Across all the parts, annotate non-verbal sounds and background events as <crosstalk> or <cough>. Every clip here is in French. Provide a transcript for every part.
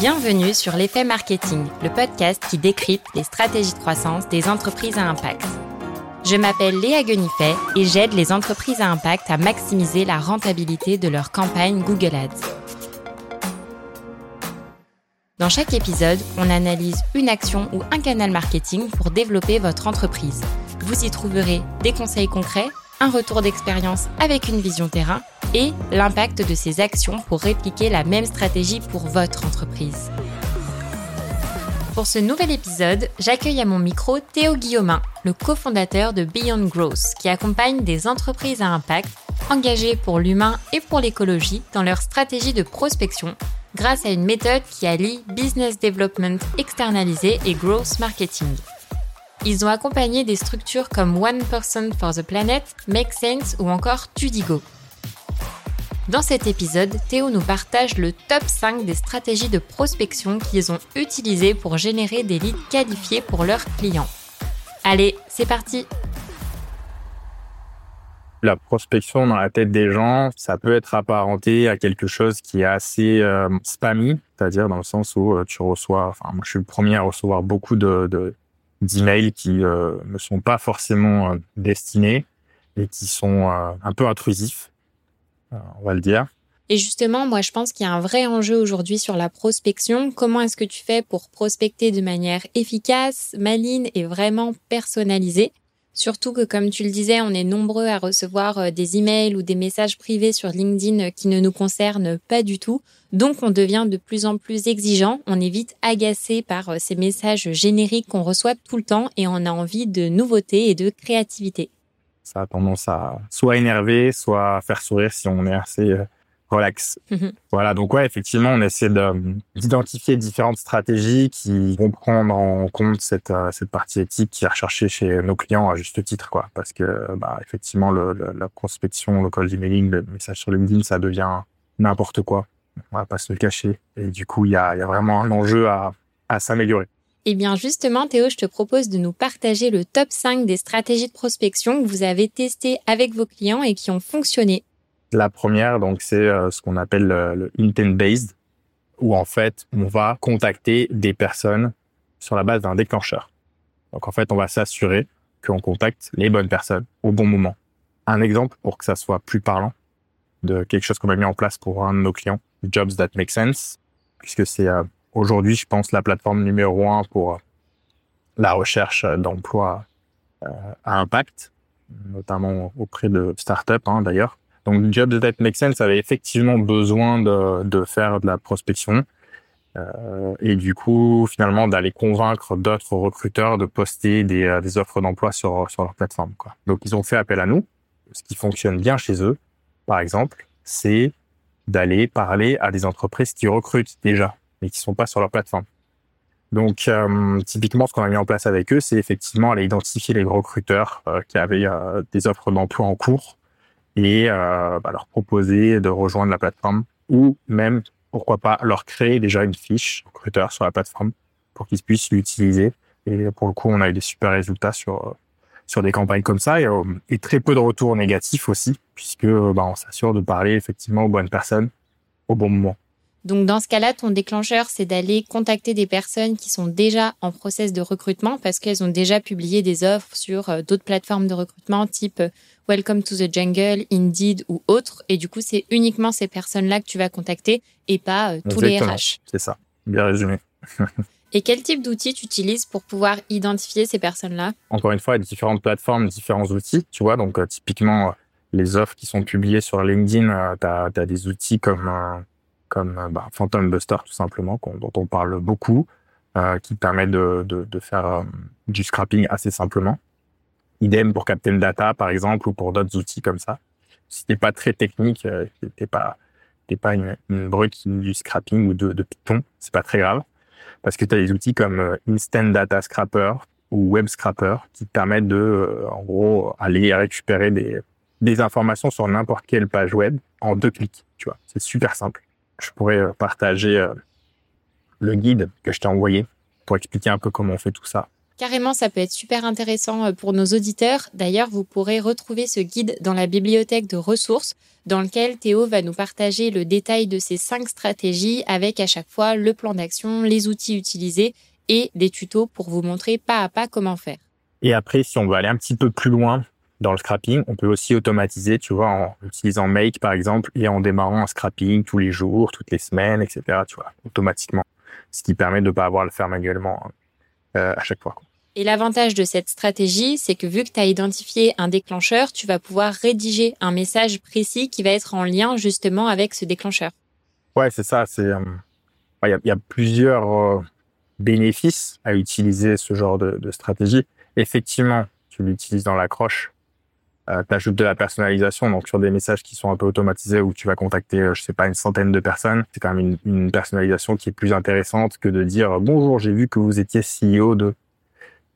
Bienvenue sur l'effet marketing, le podcast qui décrypte les stratégies de croissance des entreprises à impact. Je m'appelle Léa Guenifet et j'aide les entreprises à impact à maximiser la rentabilité de leur campagne Google Ads. Dans chaque épisode, on analyse une action ou un canal marketing pour développer votre entreprise. Vous y trouverez des conseils concrets, un retour d'expérience avec une vision terrain et l'impact de ces actions pour répliquer la même stratégie pour votre entreprise. Pour ce nouvel épisode, j'accueille à mon micro Théo Guillaumin, le cofondateur de Beyond Growth, qui accompagne des entreprises à impact engagées pour l'humain et pour l'écologie dans leur stratégie de prospection grâce à une méthode qui allie business development externalisé et growth marketing. Ils ont accompagné des structures comme One Person for the Planet, Make Sense ou encore Tudigo. Dans cet épisode, Théo nous partage le top 5 des stratégies de prospection qu'ils ont utilisées pour générer des leads qualifiés pour leurs clients. Allez, c'est parti La prospection dans la tête des gens, ça peut être apparenté à quelque chose qui est assez euh, spammy, c'est-à-dire dans le sens où euh, tu reçois, enfin moi je suis le premier à recevoir beaucoup de, d'emails qui euh, ne sont pas forcément destinés et qui sont un peu intrusifs euh, on va le dire. Et justement, moi, je pense qu'il y a un vrai enjeu aujourd'hui sur la prospection. Comment est-ce que tu fais pour prospecter de manière efficace, maligne et vraiment personnalisée? Surtout que, comme tu le disais, on est nombreux à recevoir euh, des emails ou des messages privés sur LinkedIn qui ne nous concernent pas du tout. Donc, on devient de plus en plus exigeant. On est vite agacé par euh, ces messages génériques qu'on reçoit tout le temps et on a envie de nouveautés et de créativité ça a tendance à soit énerver, soit faire sourire si on est assez relax. Mhm. Voilà, donc ouais, effectivement, on essaie d'identifier différentes stratégies qui vont prendre en compte cette, euh, cette partie éthique qui est recherchée chez nos clients à juste titre, quoi. Parce que, bah, effectivement, le, la prospection, le cold emailing, le message sur LinkedIn, ça devient n'importe quoi. On va pas se le cacher. Et du coup, il y a, y a vraiment un enjeu à, à s'améliorer. Eh bien justement, Théo, je te propose de nous partager le top 5 des stratégies de prospection que vous avez testées avec vos clients et qui ont fonctionné. La première, donc, c'est euh, ce qu'on appelle le, intent-based, où en fait, on va contacter des personnes sur la base d'un déclencheur. Donc en fait, on va s'assurer qu'on contacte les bonnes personnes au bon moment. Un exemple pour que ça soit plus parlant de quelque chose qu'on a mis en place pour un de nos clients, Jobs That Make Sense, puisque c'est euh, aujourd'hui, je pense, la plateforme numéro un pour la recherche d'emploi euh, à impact, notamment auprès de startups hein, d'ailleurs. Donc, Jobs That Make Sense avait effectivement besoin de, de faire de la prospection euh, et du coup, finalement, d'aller convaincre d'autres recruteurs de poster des, euh, des offres d'emploi sur, sur leur plateforme. Quoi. Donc, ils ont fait appel à nous. Ce qui fonctionne bien chez eux, par exemple, c'est d'aller parler à des entreprises qui recrutent déjà mais qui sont pas sur leur plateforme. Donc, euh, typiquement, ce qu'on a mis en place avec eux, c'est effectivement aller identifier les recruteurs euh, qui avaient des offres d'emploi en cours et bah, leur proposer de rejoindre la plateforme ou même, pourquoi pas, leur créer déjà une fiche recruteur sur la plateforme pour qu'ils puissent l'utiliser. Et pour le coup, on a eu des super résultats sur sur des campagnes comme ça et, et très peu de retours négatifs aussi, puisque bah, on s'assure de parler effectivement aux bonnes personnes au bon moment. Donc dans ce cas-là, ton déclencheur, c'est d'aller contacter des personnes qui sont déjà en process de recrutement parce qu'elles ont déjà publié des offres sur euh, d'autres plateformes de recrutement type euh, Welcome to the Jungle, Indeed ou autres. Et du coup, c'est uniquement ces personnes-là que tu vas contacter et pas euh, tous les RH. C'est ça, bien résumé. <laughs> et quel type d'outils tu utilises pour pouvoir identifier ces personnes-là? Encore une fois, il y a différentes plateformes, différents outils, tu vois. Donc typiquement, les offres qui sont publiées sur LinkedIn, tu as, des outils comme comme euh, bah, Phantom Buster tout simplement, dont on parle beaucoup, euh, qui permet de, faire euh, du scrapping assez simplement. Idem pour Captain Data par exemple ou pour d'autres outils comme ça. Si t'es pas très technique, euh, t'es pas t'es pas une, une, brute du scrapping ou de, de Python, c'est pas très grave parce que tu as des outils comme Instant Data Scrapper ou Web Scrapper qui te permettent de en gros aller récupérer des des informations sur n'importe quelle page web en deux clics, tu vois. C'est super simple je pourrais euh, partager euh, le guide que je t'ai envoyé pour expliquer un peu comment on fait tout ça. Carrément, ça peut être super intéressant euh, pour nos auditeurs. D'ailleurs, vous pourrez retrouver ce guide dans la bibliothèque de ressources dans lequel Théo va nous partager le détail de ces cinq stratégies avec à chaque fois le plan d'action, les outils utilisés et des tutos pour vous montrer pas à pas comment faire. Et après, si on veut aller un petit peu plus loin dans le scrapping, on peut aussi automatiser, tu vois, en utilisant Make par exemple et en démarrant un scrapping tous les jours, toutes les semaines, etc. Tu vois, automatiquement, ce qui permet de ne pas avoir à le faire manuellement euh, à chaque fois. Et l'avantage de cette stratégie, c'est que vu que tu as identifié un déclencheur, tu vas pouvoir rédiger un message précis qui va être en lien justement avec ce déclencheur. Ouais, c'est ça. C'est euh, il y, a, plusieurs euh, bénéfices à utiliser ce genre de, de stratégie. Effectivement, tu l'utilises dans l'accroche. Euh, tu ajoutes de la personnalisation, donc sur des messages qui sont un peu automatisés où tu vas contacter, euh, je sais pas, une centaine de personnes. C'est quand même une, une, personnalisation qui est plus intéressante que de dire bonjour, j'ai vu que vous étiez CEO de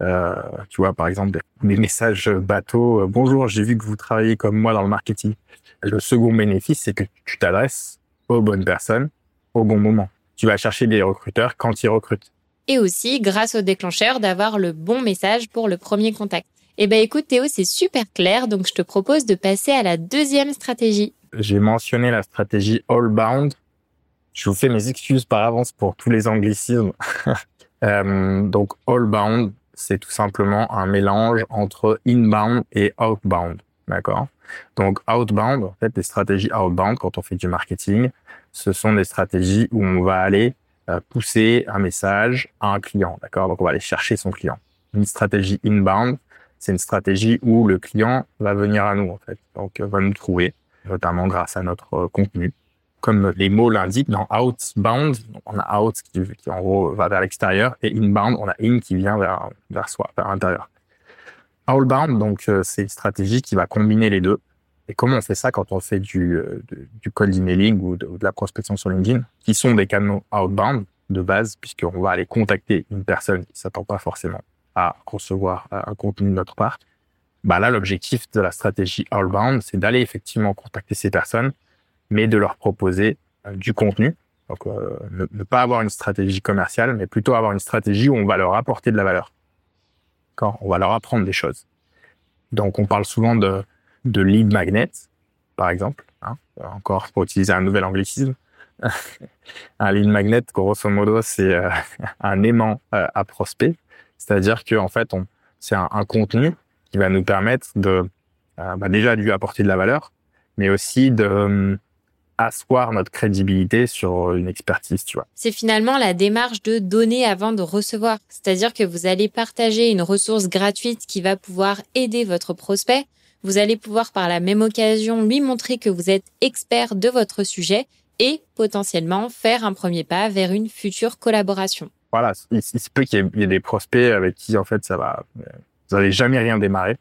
euh, tu vois, par exemple, des messages bateaux. Euh, Bonjour, j'ai vu que vous travaillez comme moi dans le marketing. Le second bénéfice, c'est que tu t'adresses aux bonnes personnes au bon moment. Tu vas chercher des recruteurs quand ils recrutent. Et aussi, grâce au déclencheur, d'avoir le bon message pour le premier contact. Eh ben, écoute, Théo, c'est super clair. Donc, je te propose de passer à la deuxième stratégie. J'ai mentionné la stratégie all bound. Je vous fais mes excuses par avance pour tous les anglicismes. <laughs> euh, donc, all bound, c'est tout simplement un mélange entre inbound et outbound. D'accord? Donc outbound, en fait, les stratégies outbound, quand on fait du marketing, ce sont des stratégies où on va aller euh, pousser un message à un client. D'accord? Donc on va aller chercher son client. Une stratégie inbound, c'est une stratégie où le client va venir à nous, en fait. Donc va nous trouver, notamment grâce à notre euh, contenu comme les mots l'indiquent, dans outbound, on a out qui, en gros va vers l'extérieur et inbound, on a in qui vient vers, vers soi, vers l'intérieur. Outbound, donc euh, c'est une stratégie qui va combiner les deux. Et comment on fait ça quand on fait du, euh, du cold emailing ou de, de, la prospection sur LinkedIn, qui sont des canaux outbound de base, puisqu'on va aller contacter une personne qui s'attend pas forcément à recevoir euh, un contenu de notre part. Bah là, l'objectif de la stratégie outbound, c'est d'aller effectivement contacter ces personnes mais de leur proposer euh, du contenu. Donc, euh, ne, pas avoir une stratégie commerciale, mais plutôt avoir une stratégie où on va leur apporter de la valeur. Quand on va leur apprendre des choses. Donc, on parle souvent de, lead magnet, par exemple. Hein, encore pour utiliser un nouvel anglicisme. <laughs> un lead magnet, grosso modo, c'est <laughs> un aimant à prospect. C'est-à-dire que en fait, c'est un, contenu qui va nous permettre de bah déjà lui apporter de la valeur, mais aussi de asseoir notre crédibilité sur une expertise, tu vois. C'est finalement la démarche de donner avant de recevoir. C'est-à-dire que vous allez partager une ressource gratuite qui va pouvoir aider votre prospect. Vous allez pouvoir par la même occasion lui montrer que vous êtes expert de votre sujet et potentiellement faire un premier pas vers une future collaboration. Voilà, il, se peut qu'il y, ait des prospects avec qui en fait ça va, vous n'allez jamais rien démarrer,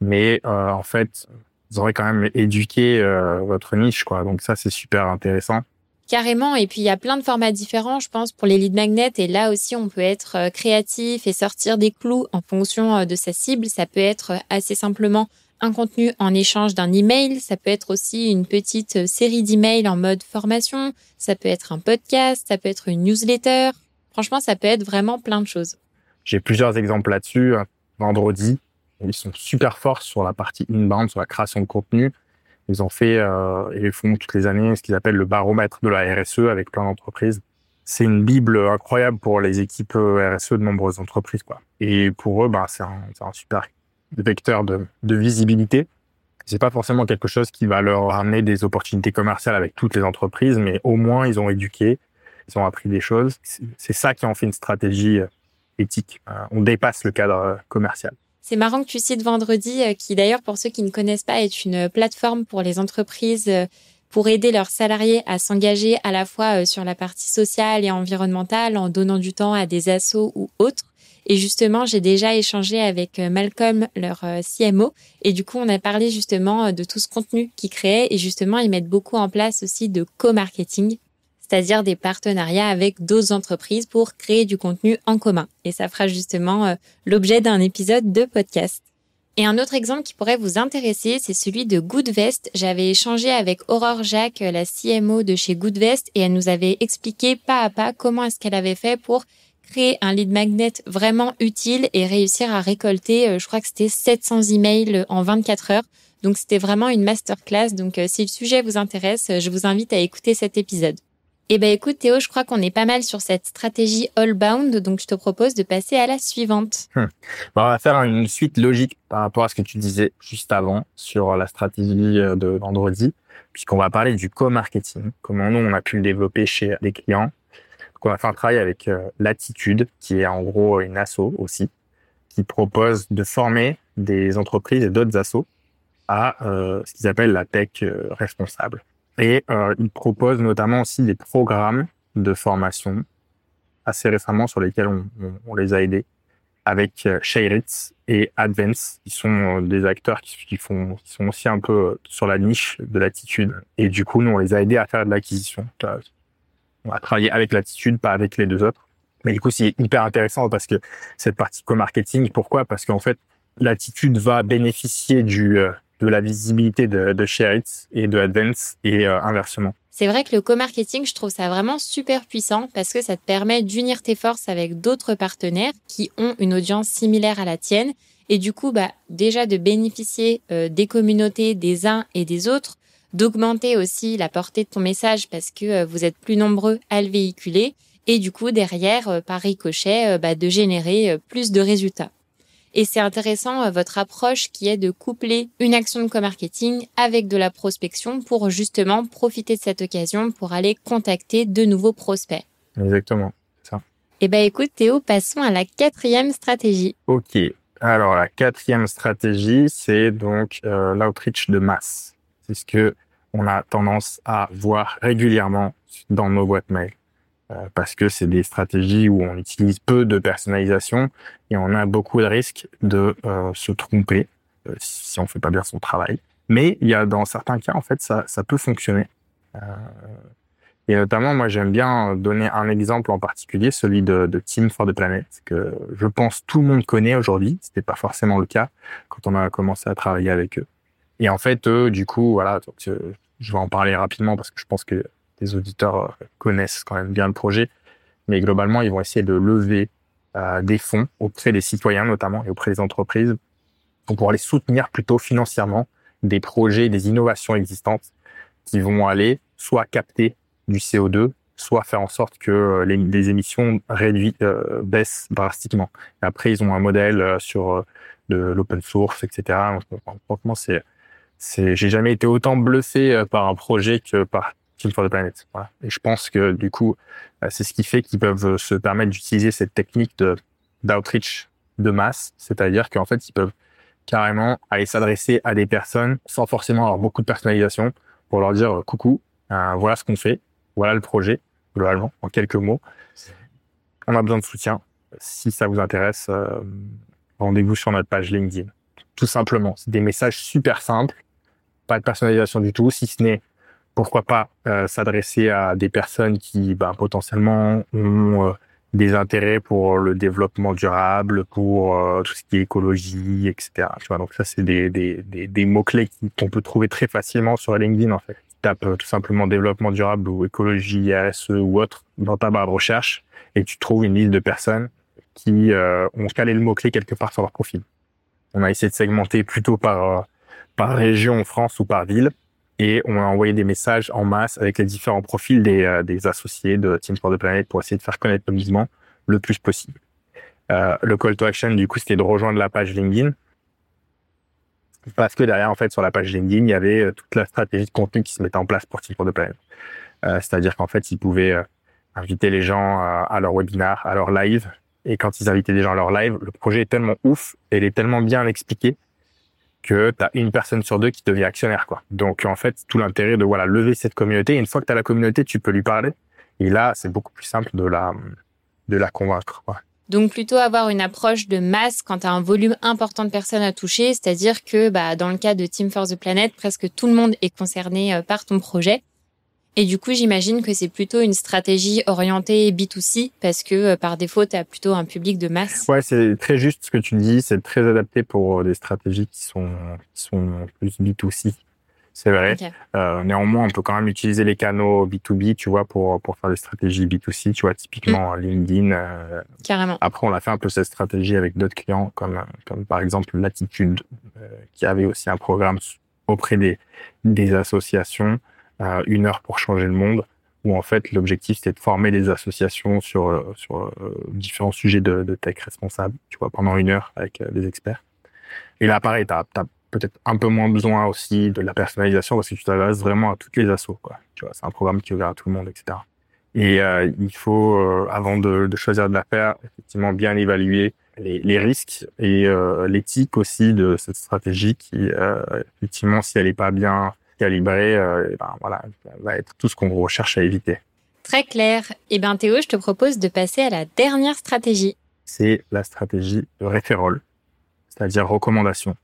mais euh, en fait vous aurez quand même éduqué euh, votre niche, quoi. Donc ça, c'est super intéressant. Carrément. Et puis, il y a plein de formats différents, je pense, pour les leads magnets. Et là aussi, on peut être euh, créatif et sortir des clous en fonction de sa cible. Ça peut être assez simplement un contenu en échange d'un email. Ça peut être aussi une petite série d'emails en mode formation. Ça peut être un podcast. Ça peut être une newsletter. Franchement, ça peut être vraiment plein de choses. J'ai plusieurs exemples là-dessus. Vendredi, ils sont super forts sur la partie inbound, sur la création de contenu. Ils ont fait euh, et font toutes les années ce qu'ils appellent le baromètre de la RSE avec plein d'entreprises. C'est une bible incroyable pour les équipes euh, RSE de nombreuses entreprises. Et pour eux, ben, c'est un, un, super vecteur de, de visibilité. C'est pas forcément quelque chose qui va leur amener des opportunités commerciales avec toutes les entreprises, mais au moins ils ont éduqué, ils ont appris des choses. C'est ça qui en fait une stratégie euh, éthique. On dépasse le cadre commercial. C'est marrant que tu cites Vendredi, euh, qui d'ailleurs, pour ceux qui ne connaissent pas, est une plateforme pour les entreprises euh, pour aider leurs salariés à s'engager à la fois euh, sur la partie sociale et environnementale en donnant du temps à des assos ou autres. Et justement, j'ai déjà échangé avec Malcolm, leur CMO, et du coup, on a parlé justement de tout ce contenu qu'ils créaient, et justement, ils mettent beaucoup en place aussi de co-marketing c'est-à-dire des partenariats avec d'autres entreprises pour créer du contenu en commun. Et ça fera justement euh, l'objet d'un épisode de podcast. Et un autre exemple qui pourrait vous intéresser, c'est celui de Goodvest. J'avais échangé avec Aurore Jacques, la CMO de chez Goodvest, et elle nous avait expliqué pas à pas comment est-ce qu'elle avait fait pour créer un lead magnet vraiment utile et réussir à récolter, je crois que c'était 700 emails en 24 heures. Donc c'était vraiment une masterclass. Donc si le sujet vous intéresse, je vous invite à écouter cet épisode. Eh ben écoute Théo, je crois qu'on est pas mal sur cette stratégie all-bound, donc je te propose de passer à la suivante. Hum. on va faire une suite logique par rapport à ce que tu disais juste avant sur la stratégie euh, de vendredi, puisqu'on va parler du co-marketing, comment nous on a pu le développer chez des clients. Donc on va faire un travail avec euh, Latitude, qui est en gros une asso aussi, qui propose de former des entreprises et d'autres assos à euh, ce qu'ils appellent la tech responsable. Et euh, il propose notamment aussi des programmes de formation assez récemment sur lesquels on, on, les a aidés avec euh, Shairitz et Advance, qui sont euh, des acteurs qui, font, qui sont aussi un peu euh, sur la niche de l'attitude. Et du coup, nous, on les a aidés à faire de l'acquisition. On a travaillé avec l'attitude, pas avec les deux autres. Mais du coup, c'est hyper intéressant parce que cette partie co-marketing, pourquoi? Parce qu'en fait, l'attitude va bénéficier du, de la visibilité de, de Shareits et de Advance et euh, inversement. C'est vrai que le co-marketing, je trouve ça vraiment super puissant parce que ça te permet d'unir tes forces avec d'autres partenaires qui ont une audience similaire à la tienne et du coup, bah, déjà de bénéficier euh, des communautés des uns et des autres, d'augmenter aussi la portée de ton message parce que euh, vous êtes plus nombreux à le véhiculer et du coup, derrière, par ricochet, bah, de générer plus de résultats. Et c'est intéressant euh, votre approche qui est de coupler une action de co-marketing avec de la prospection pour justement profiter de cette occasion pour aller contacter de nouveaux prospects. Exactement, ça. Eh ben écoute Théo, passons à la quatrième stratégie. Ok. Alors la quatrième stratégie, c'est donc euh, l'outreach de masse. C'est ce que on a tendance à voir régulièrement dans nos boîtes mail. Euh, parce que c'est des stratégies où on utilise peu de personnalisation et on a beaucoup de risques de euh, se tromper euh, si on fait pas bien son travail. Mais il y a dans certains cas en fait ça, peut fonctionner. et notamment moi j'aime bien donner un exemple en particulier, celui de, de Team for the Planet que je pense tout le monde connaît aujourd'hui. C'était pas forcément le cas quand on a commencé à travailler avec eux. Et en fait eux du coup voilà je vais en parler rapidement parce que je pense que des auditeurs euh, connaissent quand même bien le projet. Mais globalement, ils vont essayer de lever euh, des fonds auprès des citoyens notamment et auprès des entreprises pour pouvoir les soutenir plutôt financièrement des projets, des innovations existantes qui vont aller soit capter du CO2, soit faire en sorte que euh, les, les émissions baissent drastiquement. Après, ils ont un modèle sur de l'open source, etc. Franchement, c'est, c'est, j'ai jamais été autant bluffé par un projet que par Team for the Planet. Et je pense que du coup, euh, c'est ce qui fait qu'ils peuvent se permettre d'utiliser cette technique d'outreach de masse, c'est-à-dire qu'en fait, ils peuvent carrément aller s'adresser à des personnes sans forcément avoir beaucoup de personnalisation pour leur dire coucou, euh, voilà ce qu'on fait, voilà le projet globalement en quelques mots. On a besoin de soutien. Si ça vous intéresse, euh, rendez-vous sur notre page LinkedIn. Tout simplement, c'est des messages super simples, pas de personnalisation du tout, si ce n'est pourquoi pas euh, s'adresser à des personnes qui bah, potentiellement ont euh, des intérêts pour le développement durable, pour euh, tout ce qui est écologie, etc. Tu vois, donc ça c'est des, mots-clés qu'on peut trouver très facilement sur LinkedIn en fait. Tu tapes tout simplement développement durable ou écologie, RSE ou autre dans ta barre de recherche et tu trouves une liste de personnes qui ont calé le mot-clé quelque part sur leur profil. On a essayé de segmenter plutôt par région, France ou par ville et on a envoyé des messages en masse avec les différents profils des, euh, des associés de Team Sport de Planète pour essayer de faire connaître le mouvement le plus possible. Euh, le call to action, du coup, c'était de rejoindre la page LinkedIn. Parce que derrière, en fait, sur la page LinkedIn, il y avait euh, toute la stratégie de contenu qui se mettait en place pour Team Sport de Planète. Euh, C'est-à-dire qu'en fait, ils pouvaient euh, inviter les gens à, leur webinar, à leur live. Et quand ils invitaient des gens à leur live, le projet est tellement ouf et il est tellement bien expliqué que tu as une personne sur deux qui devient actionnaire. quoi. Donc en fait, tout l'intérêt de voilà lever cette communauté, une fois que tu as la communauté, tu peux lui parler. Et là, c'est beaucoup plus simple de la, de la convaincre. Quoi. Donc plutôt avoir une approche de masse quand tu un volume important de personnes à toucher, c'est-à-dire que bah, dans le cas de Team for the Planet, presque tout le monde est concerné euh, par ton projet. Et du coup, j'imagine que c'est plutôt une stratégie orientée B2C parce que euh, par défaut, tu as plutôt un public de masse. Ouais, c'est très juste ce que tu dis. C'est très adapté pour euh, des stratégies qui sont, qui sont plus B2C. C'est vrai. Euh, néanmoins, on peut quand même utiliser les canaux B2B, tu vois, pour, pour faire des stratégies B2C, tu vois, typiquement mm. LinkedIn. Euh, Carrément. Après, on a fait un peu cette stratégie avec d'autres clients, comme, comme par exemple Latitude, euh, qui avait aussi un programme auprès des, des associations, euh, une heure pour changer le monde, où en fait, l'objectif, c'était de former des associations sur, sur différents sujets de, de tech responsable, tu vois, pendant une heure avec des experts. Et là, pareil, tu as, peut-être un peu moins besoin aussi de la personnalisation parce que tu t'adresses vraiment à toutes les assos. Quoi. Tu vois, c'est un programme qui est à tout le monde, etc. Et euh, il faut, euh, avant de, de, choisir de la faire, effectivement bien évaluer les, les risques et euh, l'éthique aussi de cette stratégie qui, euh, effectivement, si elle n'est pas bien calibrée, ben, voilà, va être tout ce qu'on recherche à éviter. Très clair. Eh bien, Théo, je te propose de passer à la dernière stratégie. C'est la stratégie de référol, c'est-à-dire recommandation.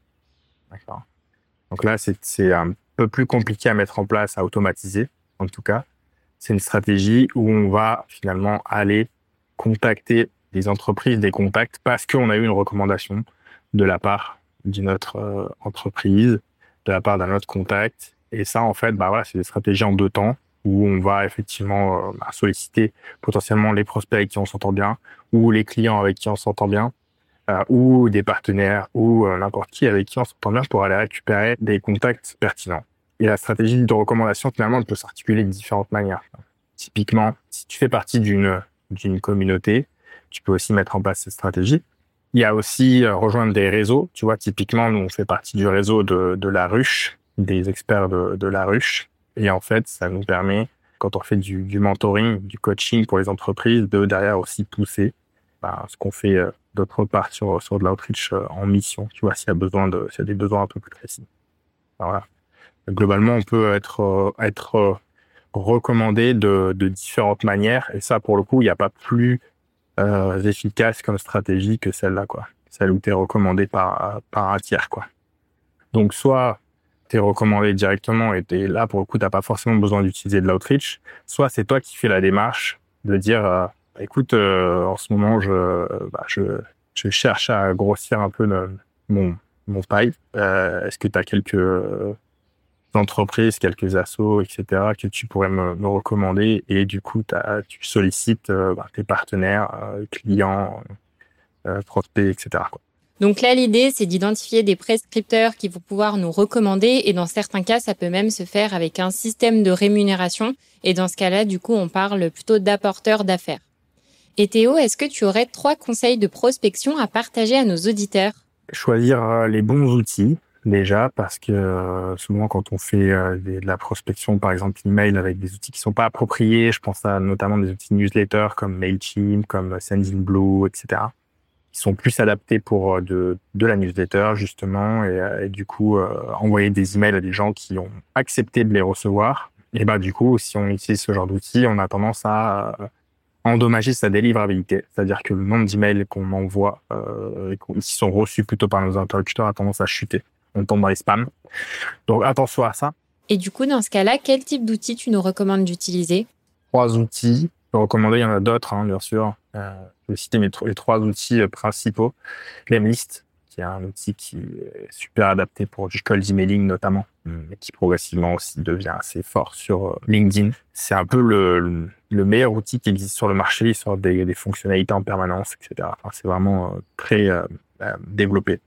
Donc là, c'est un peu plus compliqué à mettre en place, à automatiser, en tout cas. C'est une stratégie où on va finalement aller contacter des entreprises, des contacts, parce qu'on a eu une recommandation de la part d'une autre euh, entreprise, de la part d'un autre contact. Et ça, en fait, bah voilà, c'est des stratégies en deux temps où on va effectivement euh, bah, solliciter potentiellement les prospects avec qui on s'entend bien ou les clients avec qui on s'entend bien euh, ou des partenaires ou euh, n'importe qui avec qui on s'entend bien pour aller récupérer des contacts pertinents. Et la stratégie de recommandation, finalement, elle peut s'articuler de différentes manières. Typiquement, si tu fais partie d'une d'une communauté, tu peux aussi mettre en place cette stratégie. Il y a aussi rejoindre des réseaux. Tu vois, typiquement, nous, on fait partie du réseau de, de la ruche, des experts de, de la ruche. Et en fait, ça nous permet, quand on fait du, du mentoring, du coaching pour les entreprises, de derrière aussi pousser bah, ce qu'on fait d'autre part sur, sur de l'outreach euh, en mission, tu vois, s'il y a besoin de, s'il y a des besoins un peu plus précis. Voilà. Globalement, on peut être, euh, être euh, recommandé de, de différentes manières, et ça, pour le coup, il n'y a pas plus euh, efficace comme stratégie que celle-là, quoi. Celle où tu es recommandé par, par un tiers, quoi. Donc, soit tu es recommandé directement et es là, pour le coup, tu pas forcément besoin d'utiliser de l'outreach, soit c'est toi qui fais la démarche de dire Écoute, euh, en ce moment, je, bah, je, je, cherche à grossir un peu mon, mon pipe. Euh, Est-ce que tu as quelques euh, entreprises, quelques assos, etc., que tu pourrais me, me recommander? Et du coup, tu sollicites euh, bah, tes partenaires, euh, clients, prospects, etc. Quoi. Donc là, l'idée, c'est d'identifier des prescripteurs qui vont pouvoir nous recommander et dans certains cas, ça peut même se faire avec un système de rémunération. Et dans ce cas-là, du coup, on parle plutôt d'apporteurs d'affaires. Et Théo, est-ce que tu aurais trois conseils de prospection à partager à nos auditeurs? Choisir euh, les bons outils déjà parce que euh, souvent quand on fait euh, de la prospection par exemple email avec des outils qui sont pas appropriés, je pense à notamment des outils newsletter comme Mailchimp, comme Sendinblue, etc. qui sont plus adaptés pour de, de la newsletter justement et, du coup envoyer des emails à des gens qui ont accepté de les recevoir. Et bah du coup si on utilise ce genre d'outils, on a tendance à endommager sa délivrabilité. C'est-à-dire que le nombre d'emails qu'on envoie euh, et qui sont reçus plutôt par nos interlocuteurs a tendance à chuter. On tombe dans les spams. Donc attention à ça. Et du coup, dans ce cas-là, quel type d'outils tu nous recommandes d'utiliser? Trois outils. Je peux recommander, il y en a d'autres, hein, bien sûr. Euh, je vais citer mes les trois outils euh, principaux. Lemlist, qui est un outil qui est super adapté pour du cold emailing notamment, mais qui progressivement aussi devient assez fort sur euh, LinkedIn. C'est un peu le, le, meilleur outil qui existe sur le marché, il sort des, des fonctionnalités en permanence, etc. Enfin, c'est vraiment très euh, développé.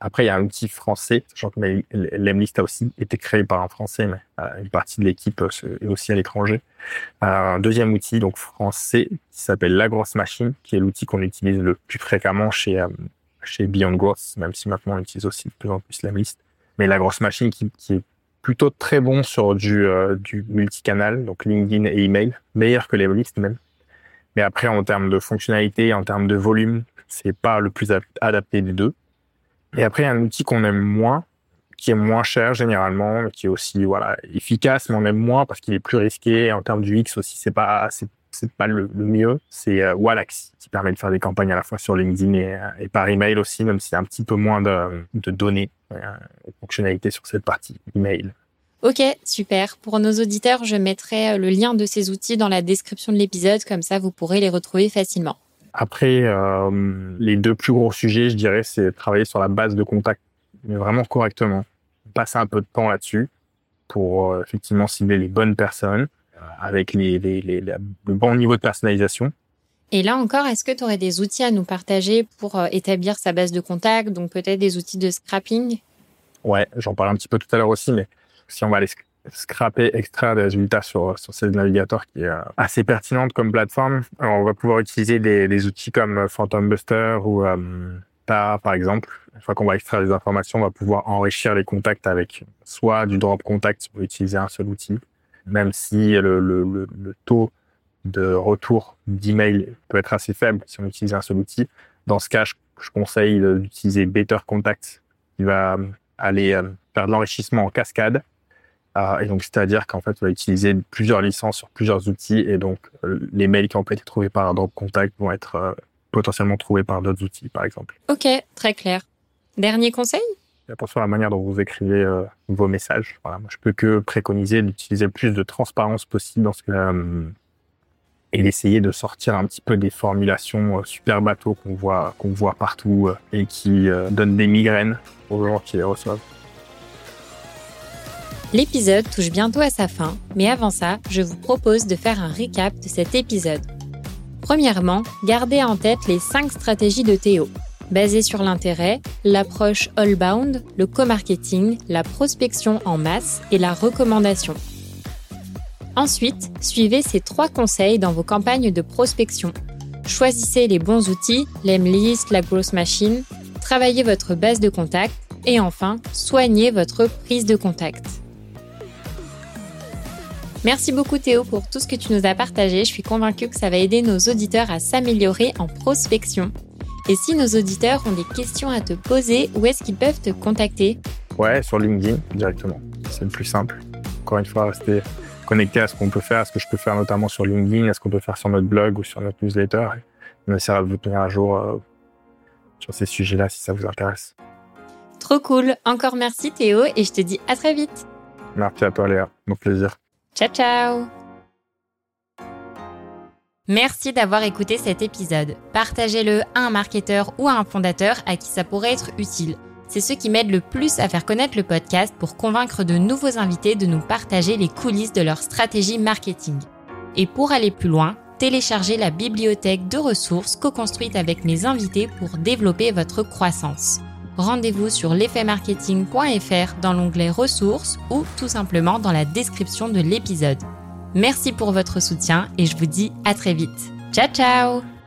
Après, il y a un outil français, sachant que Lemlist a aussi été créé par un Français, mais une partie de l'équipe est aussi à l'étranger. un deuxième outil, donc français, qui s'appelle La Grosse Machine, qui est l'outil qu'on utilise le plus fréquemment chez chez Beyond Growth, même si maintenant on utilise aussi de plus en plus la liste. Mais la grosse machine qui, est plutôt très bon sur du, euh, du multicanal, donc LinkedIn et email, meilleur que les listes même. Mais après, en termes de fonctionnalité, en termes de volume, c'est pas le plus adapté des deux. Et après, il y a un outil qu'on aime moins, qui est moins cher généralement, qui est aussi voilà efficace, mais on aime moins parce qu'il est plus risqué. En termes du X aussi, c'est pas c'est pas le, mieux, c'est euh, qui permet de faire des campagnes à la fois sur LinkedIn et, euh, et par email aussi, même s'il y a un petit peu moins de, de données euh, et fonctionnalités sur cette partie email. Ok, super. Pour nos auditeurs, je mettrai le lien de ces outils dans la description de l'épisode, comme ça vous pourrez les retrouver facilement. Après, les deux plus gros sujets, je dirais, c'est travailler sur la base de contact, mais vraiment correctement. Passer un peu de temps là-dessus pour euh, effectivement cibler les bonnes personnes avec les, les, les, le bon niveau de personnalisation. Et là encore, est-ce que tu aurais des outils à nous partager pour euh, établir sa base de contact, donc peut-être des outils de scrapping? Ouais, j'en parlais un petit peu tout à l'heure aussi, mais si on va aller scraper, extraire des résultats sur, sur ces navigateurs qui est euh, assez pertinente comme plateforme, on va pouvoir utiliser des, outils comme Phantom Buster ou euh, par exemple. Une fois qu'on va extraire des informations, on va pouvoir enrichir les contacts avec soit du drop contact pour utiliser un seul outil, même si le, le, le, taux de retour d'email peut être assez faible si on utilise un seul outil. Dans ce cas, je, conseille d'utiliser Better Contact qui va aller euh, faire de l'enrichissement en cascade. Euh, et donc, c'est-à-dire qu'en fait, on va utiliser plusieurs licences sur plusieurs outils et donc euh, les mails qui ont été trouvés par un drop contact vont être potentiellement trouvés par d'autres outils, par exemple. Ok, très clair. Dernier conseil? Attention à la manière dont vous écrivez euh, vos messages. Voilà, moi, je peux que préconiser d'utiliser le plus de transparence possible dans ce que, euh, et d'essayer de sortir un petit peu des formulations euh, super bateaux qu'on voit qu'on voit partout et qui donnent des migraines aux gens qui les reçoivent. L'épisode touche bientôt à sa fin, mais avant ça, je vous propose de faire un récap de cet épisode. Premièrement, gardez en tête les 5 stratégies de Théo basé sur l'intérêt, l'approche all-bound, le co-marketing, la prospection en masse et la recommandation. Ensuite, suivez ces trois conseils dans vos campagnes de prospection. Choisissez les bons outils, l'Emlist, la Growth Machine, travaillez votre base de contact et enfin, soignez votre prise de contact. Merci beaucoup Théo pour tout ce que tu nous as partagé. Je suis convaincue que ça va aider nos auditeurs à s'améliorer en prospection. Et si nos auditeurs ont des questions à te poser, où est-ce qu'ils peuvent te contacter? Ouais, sur LinkedIn directement. C'est le plus simple. Encore une fois, rester connecté à ce qu'on peut faire, à ce que je peux faire notamment sur LinkedIn, à ce qu'on peut faire sur notre blog ou sur notre newsletter. On essaiera de vous tenir à jour euh, sur ces sujets-là si ça vous intéresse. Trop cool. Encore merci Théo et je te dis à très vite. Merci à toi Léa. Mon plaisir. Ciao ciao. Merci d'avoir écouté cet épisode. Partagez-le à un marketeur ou à un fondateur à qui ça pourrait être utile. C'est ce qui m'aide le plus à faire connaître le podcast pour convaincre de nouveaux invités de nous partager les coulisses de leur stratégie marketing. Et pour aller plus loin, téléchargez la bibliothèque de ressources co-construite avec mes invités pour développer votre croissance. Rendez-vous sur l'effetmarketing.fr dans l'onglet ressources ou tout simplement dans la description de l'épisode. Merci pour votre soutien et je vous dis à très vite. Ciao ciao